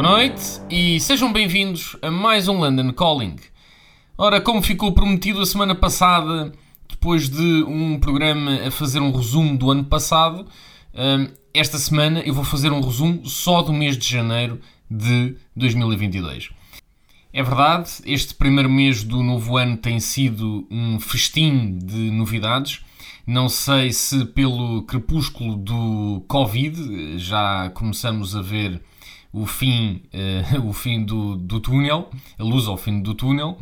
Boa noite e sejam bem-vindos a mais um London Calling. Ora, como ficou prometido a semana passada, depois de um programa a fazer um resumo do ano passado, hum, esta semana eu vou fazer um resumo só do mês de janeiro de 2022. É verdade, este primeiro mês do novo ano tem sido um festim de novidades. Não sei se pelo crepúsculo do Covid já começamos a ver o fim, eh, o fim do, do túnel, a luz ao fim do túnel.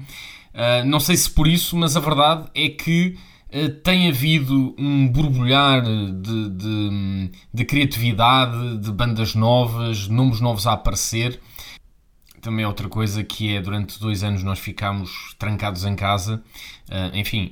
Uh, não sei se por isso, mas a verdade é que uh, tem havido um borbulhar de, de, de criatividade, de bandas novas, nomes novos a aparecer. Também é outra coisa que é, durante dois anos nós ficámos trancados em casa. Uh, enfim,